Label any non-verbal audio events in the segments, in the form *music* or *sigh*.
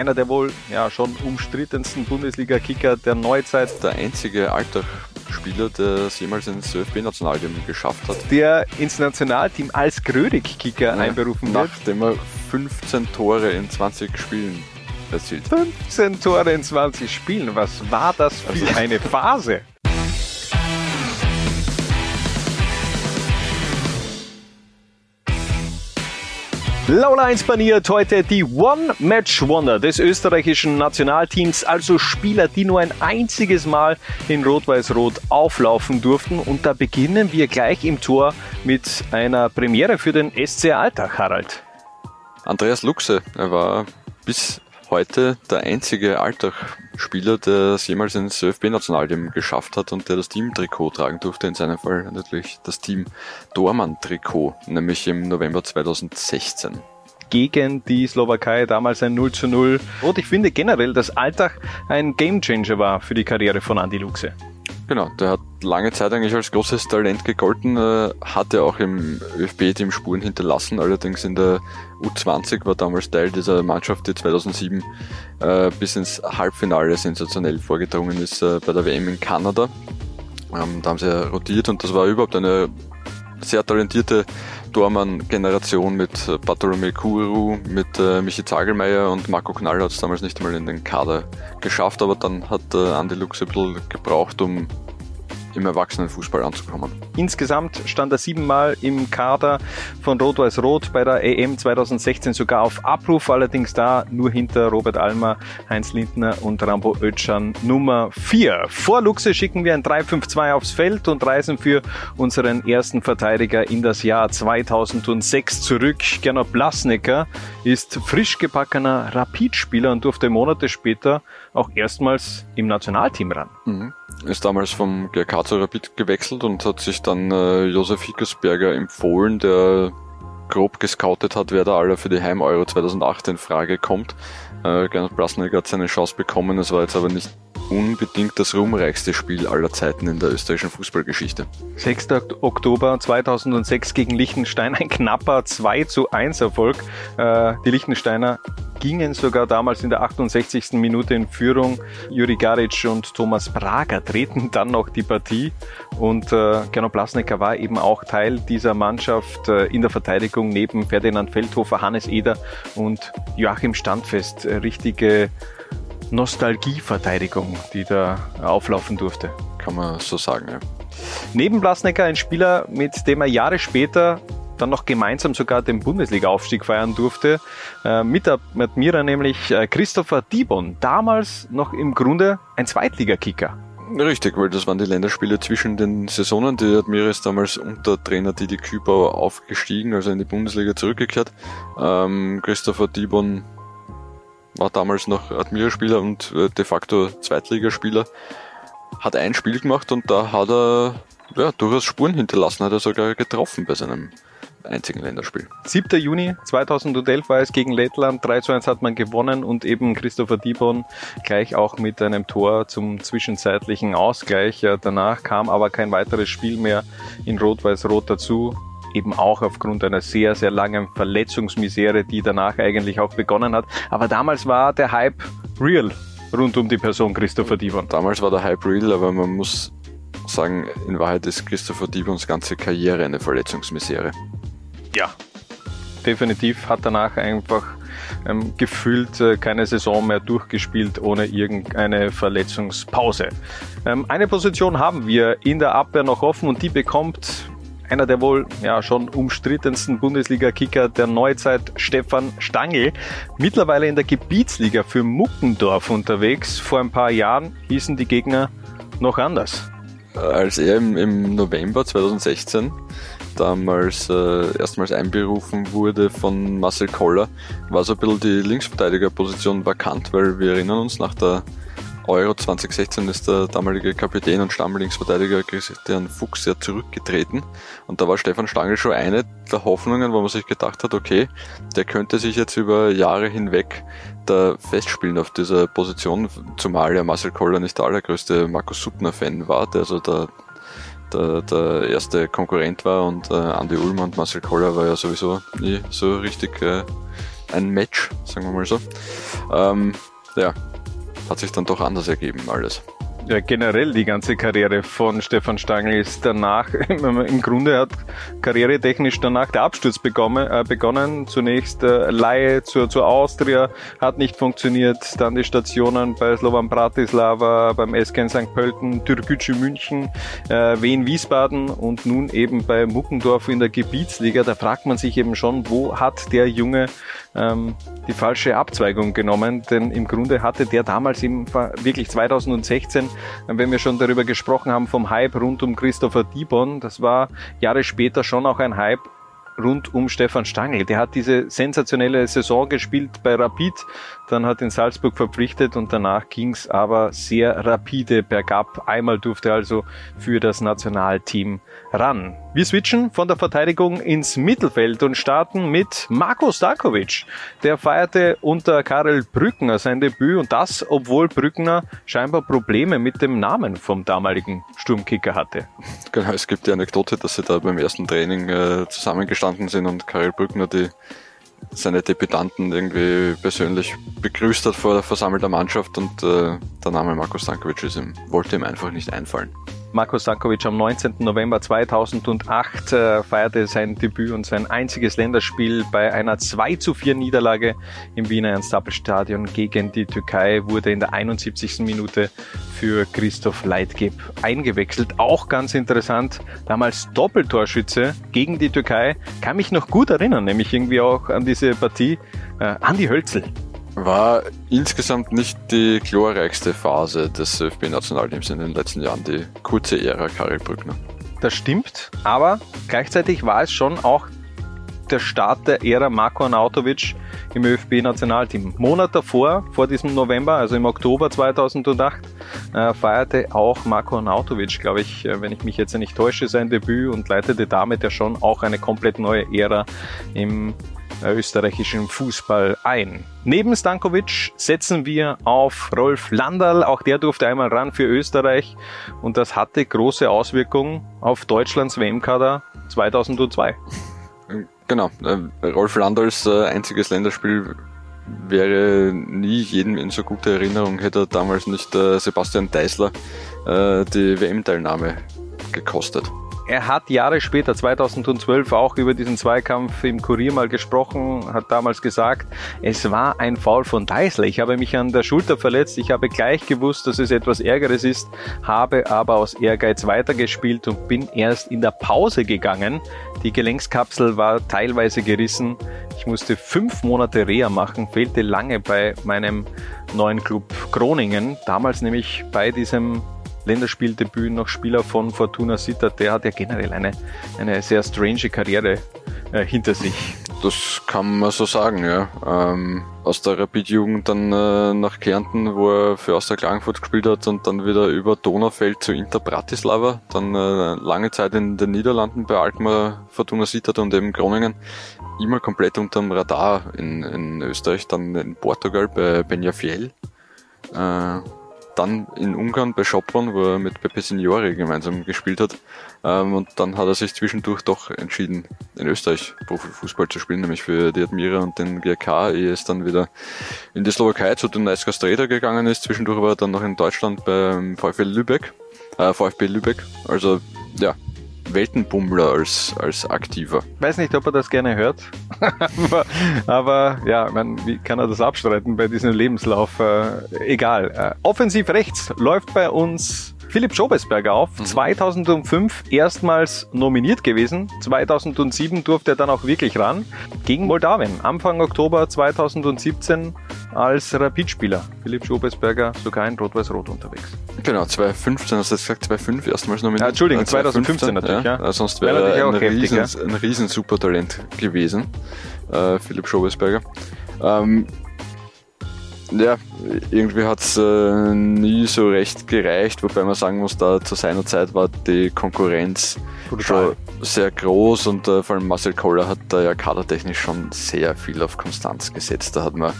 einer der wohl ja schon umstrittensten Bundesliga-Kicker der Neuzeit. Der einzige Alltagsspieler, der es jemals ins ÖFB-Nationalteam geschafft hat. Der ins Nationalteam als Grödig-Kicker ja, einberufen wird. Nachdem er 15 Tore in 20 Spielen erzielt. 15 Tore in 20 Spielen, was war das für also, eine Phase? Laula 1 baniert heute die One-Match-Wonder des österreichischen Nationalteams, also Spieler, die nur ein einziges Mal in Rot-Weiß-Rot auflaufen durften. Und da beginnen wir gleich im Tor mit einer Premiere für den SC Alltag, Harald. Andreas Luxe, er war bis heute der einzige Alltag-Spieler, der es jemals ins ÖFB-Nationalteam geschafft hat und der das Team-Trikot tragen durfte. In seinem Fall natürlich das Team Dormann-Trikot, nämlich im November 2016 gegen die Slowakei, damals ein 0 zu 0. Und ich finde generell, dass Alltag ein Gamechanger war für die Karriere von Andy Luxe. Genau, der hat lange Zeit eigentlich als großes Talent gegolten, äh, hatte auch im ÖFB-Team Spuren hinterlassen, allerdings in der U20 war damals Teil dieser Mannschaft, die 2007 äh, bis ins Halbfinale sensationell vorgedrungen ist äh, bei der WM in Kanada. Ähm, da haben sie rotiert und das war überhaupt eine sehr talentierte Dormann-Generation mit äh, Bartolomé Kuru, mit äh, Michi Zagelmeier und Marco Knall hat es damals nicht einmal in den Kader geschafft, aber dann hat äh, Andi Lux ein bisschen gebraucht, um im Erwachsenenfußball anzukommen. Insgesamt stand er siebenmal im Kader von Rot-Weiß-Rot bei der EM 2016 sogar auf Abruf, allerdings da nur hinter Robert Almer, Heinz Lindner und Rambo Ötschan Nummer 4. Vor Luxe schicken wir ein 3-5-2 aufs Feld und reisen für unseren ersten Verteidiger in das Jahr 2006 zurück. Gernot Blasnecker ist frisch gebackener Rapidspieler und durfte Monate später auch erstmals im Nationalteam ran. Mhm. Ist damals vom GRK zu Rapid gewechselt und hat sich dann äh, Josef Hickersberger empfohlen, der grob gescoutet hat, wer da alle für die Heim-Euro 2008 in Frage kommt. Äh, Gernot Blasnecker hat seine Chance bekommen, es war jetzt aber nicht unbedingt das ruhmreichste Spiel aller Zeiten in der österreichischen Fußballgeschichte. 6. Oktober 2006 gegen Liechtenstein, ein knapper 2 zu 1 Erfolg. Äh, die Liechtensteiner gingen sogar damals in der 68. Minute in Führung. Juri Garic und Thomas Prager treten dann noch die Partie und äh, Gernot Blasnecker war eben auch Teil dieser Mannschaft äh, in der Verteidigung neben Ferdinand Feldhofer, Hannes Eder und Joachim Standfest. Äh, richtige Nostalgieverteidigung, die da auflaufen durfte. Kann man so sagen, ja. Neben Blasnecker ein Spieler, mit dem er Jahre später dann noch gemeinsam sogar den Bundesliga-Aufstieg feiern durfte. Äh, mit Admira nämlich äh, Christopher Dibon, damals noch im Grunde ein Zweitligakicker. Richtig, weil das waren die Länderspiele zwischen den Saisonen. Die Admira ist damals unter Trainer Didi Kübauer aufgestiegen, also in die Bundesliga zurückgekehrt. Ähm, Christopher Dibon war damals noch Admira-Spieler und äh, de facto Zweitligaspieler. Hat ein Spiel gemacht und da hat er ja, durchaus Spuren hinterlassen, hat er sogar getroffen bei seinem einzigen Länderspiel. 7. Juni 2011 war es gegen Lettland. 3 zu 1 hat man gewonnen und eben Christopher Dibon gleich auch mit einem Tor zum zwischenzeitlichen Ausgleich. Danach kam aber kein weiteres Spiel mehr in Rot-Weiß-Rot dazu. Eben auch aufgrund einer sehr, sehr langen Verletzungsmisere, die danach eigentlich auch begonnen hat. Aber damals war der Hype real rund um die Person Christopher Dibon. Damals war der Hype real, aber man muss sagen, in Wahrheit ist Christopher Dibons ganze Karriere eine Verletzungsmisere. Ja, definitiv hat danach einfach ähm, gefühlt äh, keine Saison mehr durchgespielt ohne irgendeine Verletzungspause. Ähm, eine Position haben wir in der Abwehr noch offen und die bekommt einer der wohl ja schon umstrittensten Bundesliga-Kicker der Neuzeit, Stefan Stangl, mittlerweile in der Gebietsliga für Muckendorf unterwegs. Vor ein paar Jahren hießen die Gegner noch anders. Als er im, im November 2016 damals äh, erstmals einberufen wurde von Marcel Koller, war so ein bisschen die Linksverteidigerposition vakant, weil wir erinnern uns, nach der Euro 2016 ist der damalige Kapitän und Stammlinksverteidiger Christian Fuchs ja zurückgetreten und da war Stefan Stangl schon eine der Hoffnungen, wo man sich gedacht hat, okay, der könnte sich jetzt über Jahre hinweg da festspielen auf dieser Position, zumal ja Marcel Koller nicht der allergrößte Markus Suttner-Fan war, der also der der, der erste Konkurrent war und äh, Andy Ulmer und Marcel Koller war ja sowieso nie so richtig äh, ein Match, sagen wir mal so. Ähm, ja, hat sich dann doch anders ergeben alles ja, generell die ganze Karriere von Stefan Stangl ist danach, *laughs* im Grunde hat karrieretechnisch danach der Absturz begonnen. Äh, begonnen. Zunächst äh, Laie zur, zur Austria, hat nicht funktioniert. Dann die Stationen bei Slovan Bratislava, beim SK St. Pölten, Türkgücü München, äh, Wien Wiesbaden und nun eben bei Muckendorf in der Gebietsliga. Da fragt man sich eben schon, wo hat der Junge ähm, die falsche Abzweigung genommen, denn im Grunde hatte der damals eben wirklich 2016, wenn wir schon darüber gesprochen haben, vom Hype rund um Christopher Dibon, das war Jahre später schon auch ein Hype rund um Stefan Stangl. Der hat diese sensationelle Saison gespielt bei Rapid, dann hat ihn Salzburg verpflichtet und danach ging's aber sehr rapide bergab. Einmal durfte er also für das Nationalteam ran. Wir switchen von der Verteidigung ins Mittelfeld und starten mit Marko Starkovic. Der feierte unter Karel Brückner sein Debüt und das, obwohl Brückner scheinbar Probleme mit dem Namen vom damaligen Sturmkicker hatte. Genau, es gibt die Anekdote, dass sie da beim ersten Training äh, zusammengestanden sind und Karel Brückner die seine Debütanten irgendwie persönlich begrüßt hat vor der versammelten Mannschaft und äh, der Name Marko Stankovic ist ihm, wollte ihm einfach nicht einfallen. Marko Stankovic am 19. November 2008 äh, feierte sein Debüt und sein einziges Länderspiel bei einer 2 zu 4 Niederlage im Wiener Ernst-Appel-Stadion gegen die Türkei, wurde in der 71. Minute für Christoph Leitgeb eingewechselt. Auch ganz interessant, damals Doppeltorschütze gegen die Türkei, kann mich noch gut erinnern, nämlich irgendwie auch an diese Partie. Äh, Andi Hölzel war insgesamt nicht die glorreichste Phase des ÖFB-Nationalteams in den letzten Jahren, die kurze Ära Karel Brückner. Das stimmt, aber gleichzeitig war es schon auch der Start der Ära Marko Arnautovic im ÖFB-Nationalteam. Monat davor, vor diesem November, also im Oktober 2008, äh, feierte auch Marko Arnautovic, glaube ich, äh, wenn ich mich jetzt nicht täusche, sein Debüt und leitete damit ja schon auch eine komplett neue Ära im österreichischen Fußball ein. Neben Stankovic setzen wir auf Rolf Landal. Auch der durfte einmal ran für Österreich und das hatte große Auswirkungen auf Deutschlands WM-Kader 2002. Genau, äh, Rolf Landals äh, einziges Länderspiel wäre nie jedem in so guter Erinnerung, hätte damals nicht äh, Sebastian Deisler die WM-Teilnahme gekostet. Er hat Jahre später, 2012, auch über diesen Zweikampf im Kurier mal gesprochen, hat damals gesagt, es war ein Foul von Deisler. Ich habe mich an der Schulter verletzt, ich habe gleich gewusst, dass es etwas Ärgeres ist, habe aber aus Ehrgeiz weitergespielt und bin erst in der Pause gegangen. Die Gelenkskapsel war teilweise gerissen. Ich musste fünf Monate Reha machen, fehlte lange bei meinem neuen Club Groningen, damals nämlich bei diesem Länderspieldebüt noch Spieler von Fortuna Sittard. Der hat ja generell eine, eine sehr strange Karriere äh, hinter sich. Das kann man so sagen, ja. Ähm, aus der Rapid-Jugend dann äh, nach Kärnten, wo er für Austria Klagenfurt gespielt hat und dann wieder über Donaufeld zu Inter Bratislava, dann äh, lange Zeit in den Niederlanden bei Alkmaar, Fortuna Sittard und eben Groningen. Immer komplett unterm Radar in, in Österreich, dann in Portugal bei Benjafiel. Äh, dann in Ungarn bei Schopron, wo er mit Pepe Signori gemeinsam gespielt hat. Ähm, und dann hat er sich zwischendurch doch entschieden, in Österreich Profifußball zu spielen, nämlich für die Admira und den GRK, ehe es dann wieder in die Slowakei zu den Dunajska Streda gegangen ist. Zwischendurch war er dann noch in Deutschland beim VfB Lübeck, äh, VfB Lübeck. Also ja, Weltenbummler als, als aktiver. Weiß nicht, ob er das gerne hört, *laughs* aber, aber, ja, man, wie kann er das abstreiten bei diesem Lebenslauf? Äh, egal. Äh, offensiv rechts läuft bei uns Philipp Schobesberger auf. Mhm. 2005 erstmals nominiert gewesen. 2007 durfte er dann auch wirklich ran. Gegen Moldawien. Anfang Oktober 2017 als Rapidspieler. Philipp Schobesberger sogar in Rot-Weiß-Rot unterwegs. Genau, 2015 hast du gesagt, 2005 erstmals nominiert. Ja, Entschuldigung, 2015, 2015 natürlich, ja. ja. Sonst wäre er ein, heftig, riesen, ja. ein riesen Supertalent gewesen, äh, Philipp Schobesberger. Ähm, ja, irgendwie hat es äh, nie so recht gereicht, wobei man sagen muss, da zu seiner Zeit war die Konkurrenz Brutal. schon sehr groß und äh, vor allem Marcel Koller hat da ja kadertechnisch schon sehr viel auf Konstanz gesetzt. Da hat man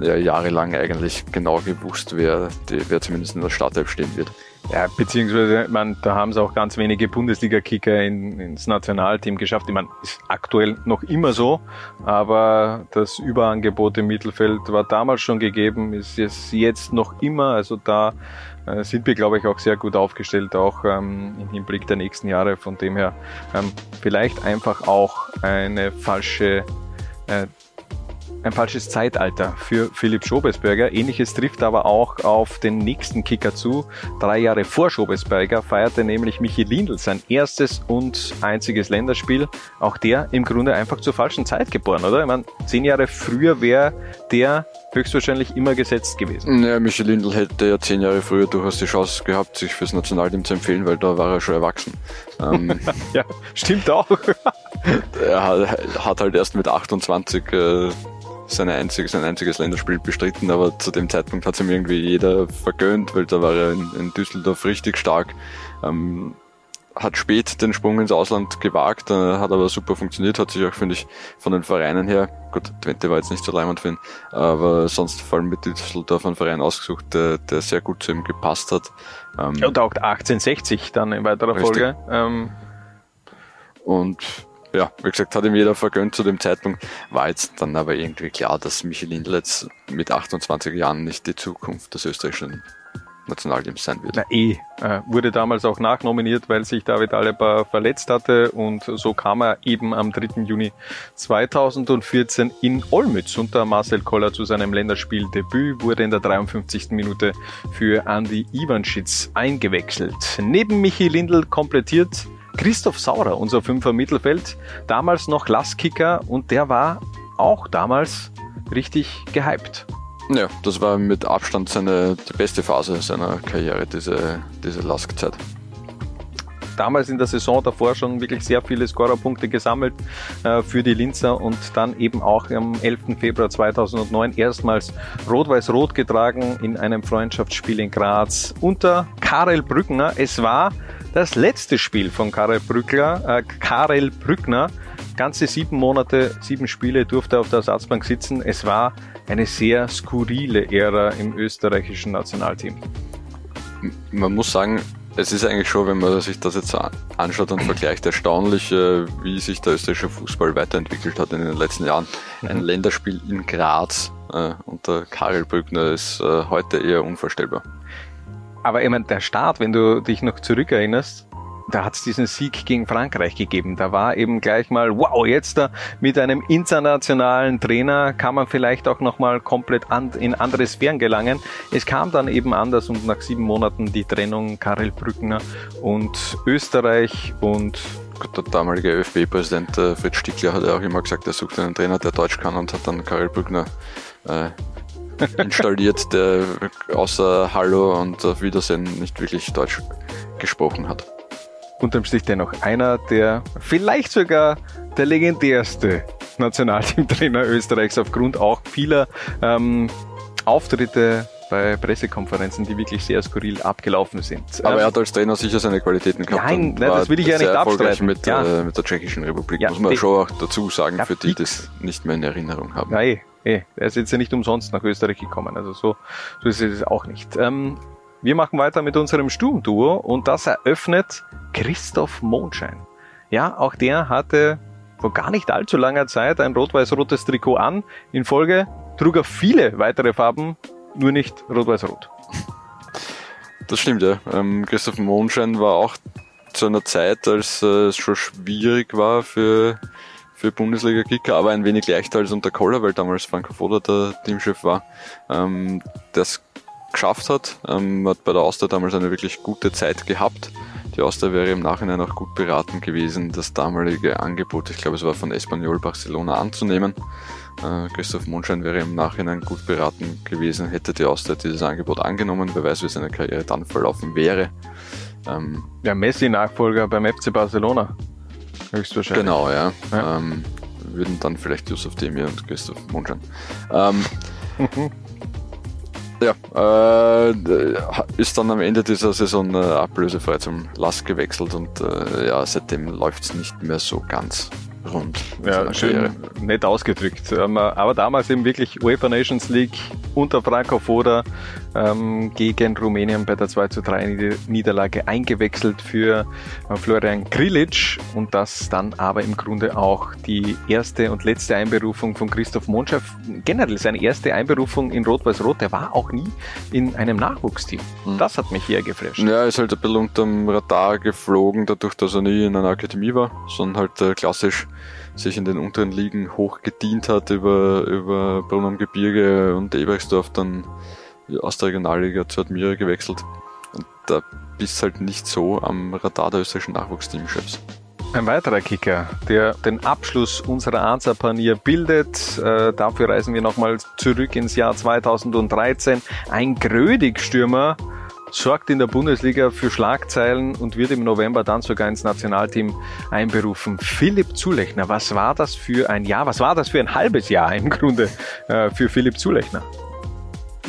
ja, jahrelang eigentlich genau gewusst, wer, die, wer zumindest in der Startelf stehen wird. Ja, beziehungsweise, man, da haben es auch ganz wenige Bundesliga-Kicker in, ins Nationalteam geschafft. Ich meine, ist aktuell noch immer so, aber das Überangebot im Mittelfeld war damals schon gegeben, ist es jetzt noch immer. Also da äh, sind wir, glaube ich, auch sehr gut aufgestellt, auch ähm, im Hinblick der nächsten Jahre. Von dem her ähm, vielleicht einfach auch eine falsche äh, ein falsches Zeitalter für Philipp Schobesberger. Ähnliches trifft aber auch auf den nächsten Kicker zu. Drei Jahre vor Schobesberger feierte nämlich Michi Lindl sein erstes und einziges Länderspiel. Auch der im Grunde einfach zur falschen Zeit geboren, oder? Ich meine, zehn Jahre früher wäre der höchstwahrscheinlich immer gesetzt gewesen. Ja, Michi Lindl hätte ja zehn Jahre früher durchaus die Chance gehabt, sich fürs Nationalteam zu empfehlen, weil da war er schon erwachsen. Ähm, *laughs* ja, stimmt auch. *laughs* er hat, halt erst mit 28 äh, seine einzige, sein einziges Länderspiel bestritten, aber zu dem Zeitpunkt hat es ihm irgendwie jeder vergönnt, weil da war er in, in Düsseldorf richtig stark. Ähm, hat spät den Sprung ins Ausland gewagt, äh, hat aber super funktioniert, hat sich auch, finde ich, von den Vereinen her, gut, Twente war jetzt nicht so leimend für ihn, aber sonst vor allem mit Düsseldorf einen Verein ausgesucht, der, der sehr gut zu ihm gepasst hat. Ähm, und auch 1860 dann in weiterer richtig. Folge. Ähm, und ja, wie gesagt, hat ihm jeder vergönnt zu dem Zeitpunkt. War jetzt dann aber irgendwie klar, dass Michel Lindletz mit 28 Jahren nicht die Zukunft des österreichischen Nationalteams sein wird. Na eh, äh, wurde damals auch nachnominiert, weil sich David Alaba verletzt hatte und so kam er eben am 3. Juni 2014 in Olmütz unter Marcel Koller zu seinem Länderspieldebüt, wurde in der 53. Minute für Andy Ivanschitz eingewechselt. Neben Michi Lindl komplettiert Christoph Saurer, unser Fünfer Mittelfeld, damals noch Lastkicker und der war auch damals richtig gehypt. Ja, das war mit Abstand seine, die beste Phase seiner Karriere, diese, diese Lask-Zeit. Damals in der Saison davor schon wirklich sehr viele Scorerpunkte gesammelt äh, für die Linzer und dann eben auch am 11. Februar 2009 erstmals Rot-Weiß-Rot getragen in einem Freundschaftsspiel in Graz unter Karel Brückner. Es war das letzte Spiel von Karel Brückler, äh, Karel Brückner, ganze sieben Monate, sieben Spiele durfte er auf der Ersatzbank sitzen. Es war eine sehr skurrile Ära im österreichischen Nationalteam. Man muss sagen, es ist eigentlich schon, wenn man sich das jetzt anschaut und vergleicht, erstaunlich, äh, wie sich der österreichische Fußball weiterentwickelt hat in den letzten Jahren. Ein mhm. Länderspiel in Graz äh, unter Karel Brückner ist äh, heute eher unvorstellbar. Aber ich meine, der Start, wenn du dich noch zurückerinnerst, da hat es diesen Sieg gegen Frankreich gegeben. Da war eben gleich mal, wow, jetzt da mit einem internationalen Trainer kann man vielleicht auch nochmal komplett an, in andere Sphären gelangen. Es kam dann eben anders und nach sieben Monaten die Trennung Karel Brückner und Österreich und der damalige ÖFB-Präsident äh, Fritz Stickler hat ja auch immer gesagt, er sucht einen Trainer, der Deutsch kann und hat dann Karel Brückner äh, installiert, der außer Hallo und auf Wiedersehen nicht wirklich Deutsch gesprochen hat. Unterm Strich dennoch einer der vielleicht sogar der legendärste Nationalteamtrainer Österreichs aufgrund auch vieler ähm, Auftritte bei Pressekonferenzen, die wirklich sehr skurril abgelaufen sind. Aber er hat als Trainer sicher seine Qualitäten gehabt. Nein, nein das will ich ja nicht abstreiten. Mit, ja. Äh, mit der Tschechischen Republik, ja, muss man schon auch dazu sagen, ja, für die, die das nicht mehr in Erinnerung haben. Nein, eh, er ist jetzt ja nicht umsonst nach Österreich gekommen, also so, so ist es auch nicht. Ähm, wir machen weiter mit unserem Sturmduo und das eröffnet Christoph Mondschein. Ja, auch der hatte vor gar nicht allzu langer Zeit ein rot-weiß-rotes Trikot an. In Folge trug er viele weitere Farben, nur nicht rot-weiß-rot. Das stimmt, ja. Ähm, Christoph Mondschein war auch zu einer Zeit, als äh, es schon schwierig war für für Bundesliga-Kicker, aber ein wenig leichter als unter Koller, weil damals Franco Foda der Teamchef war, ähm, das geschafft hat. Ähm, hat bei der Austria damals eine wirklich gute Zeit gehabt. Die Austria wäre im Nachhinein auch gut beraten gewesen, das damalige Angebot, ich glaube es war von Espanyol Barcelona anzunehmen. Äh, Christoph Mondschein wäre im Nachhinein gut beraten gewesen, hätte die Austria dieses Angebot angenommen. Wer weiß, wie seine Karriere dann verlaufen wäre. Ähm, ja, Messi-Nachfolger beim FC Barcelona höchstwahrscheinlich. Genau, ja. ja. Ähm, würden dann vielleicht Yusuf Demir und Christoph Mondschein. Ähm, *laughs* ja, äh, ist dann am Ende dieser Saison äh, ablösefrei zum Lask gewechselt und äh, ja, seitdem läuft es nicht mehr so ganz. rund. Ja, schön nett ausgedrückt. Ähm, aber damals eben wirklich UEFA Nations League unter Franco Foda ähm, gegen Rumänien bei der 2 zu 3 Niederlage eingewechselt für äh, Florian Grilic und das dann aber im Grunde auch die erste und letzte Einberufung von Christoph Monschaf. Generell seine erste Einberufung in Rot-Weiß-Rot, der war auch nie in einem Nachwuchsteam. Mhm. Das hat mich hier geflasht. Ja, ist halt ein bisschen unterm Radar geflogen, dadurch, dass er nie in einer Akademie war, sondern halt äh, klassisch sich in den unteren Ligen hoch gedient hat über, über Brunn am Gebirge und Ebersdorf dann aus der Regionalliga zu Admira gewechselt. Und da bist halt nicht so am Radar der österreichischen Nachwuchsteamchefs. Ein weiterer Kicker, der den Abschluss unserer Ansa-Panier bildet. Äh, dafür reisen wir nochmal zurück ins Jahr 2013. Ein Grödig-Stürmer, sorgt in der Bundesliga für Schlagzeilen und wird im November dann sogar ins Nationalteam einberufen. Philipp Zulechner, was war das für ein Jahr? Was war das für ein halbes Jahr im Grunde äh, für Philipp Zulechner?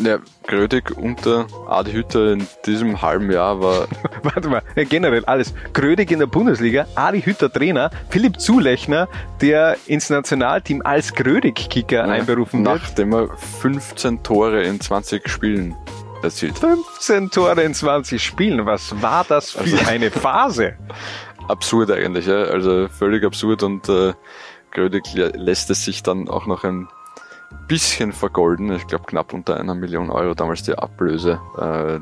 Ja, Grödig unter Adi Hütter in diesem halben Jahr war. *laughs* Warte mal, generell alles. Grödig in der Bundesliga, Adi Hütter Trainer, Philipp Zulechner, der ins Nationalteam als Grödig-Kicker ja, einberufen wird. Nachdem er 15 Tore in 20 Spielen erzielt. 15 Tore in 20 Spielen, was war das für also, eine Phase? *laughs* absurd eigentlich, ja? also völlig absurd und äh, Grödig lässt es sich dann auch noch ein bisschen vergolden. Ich glaube knapp unter einer Million Euro damals die Ablöse, äh, äh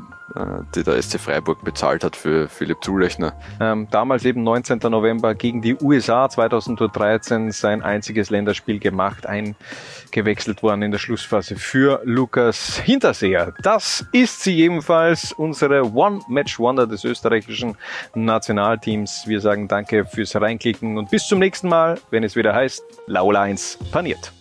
die der SC Freiburg bezahlt hat für Philipp Zulechner. Ähm, damals eben 19. November gegen die USA 2013 sein einziges Länderspiel gemacht, eingewechselt worden in der Schlussphase für Lukas Hinterseher. Das ist sie jedenfalls, unsere One-Match-Wonder des österreichischen Nationalteams. Wir sagen danke fürs Reinklicken und bis zum nächsten Mal, wenn es wieder heißt, Laula 1 paniert.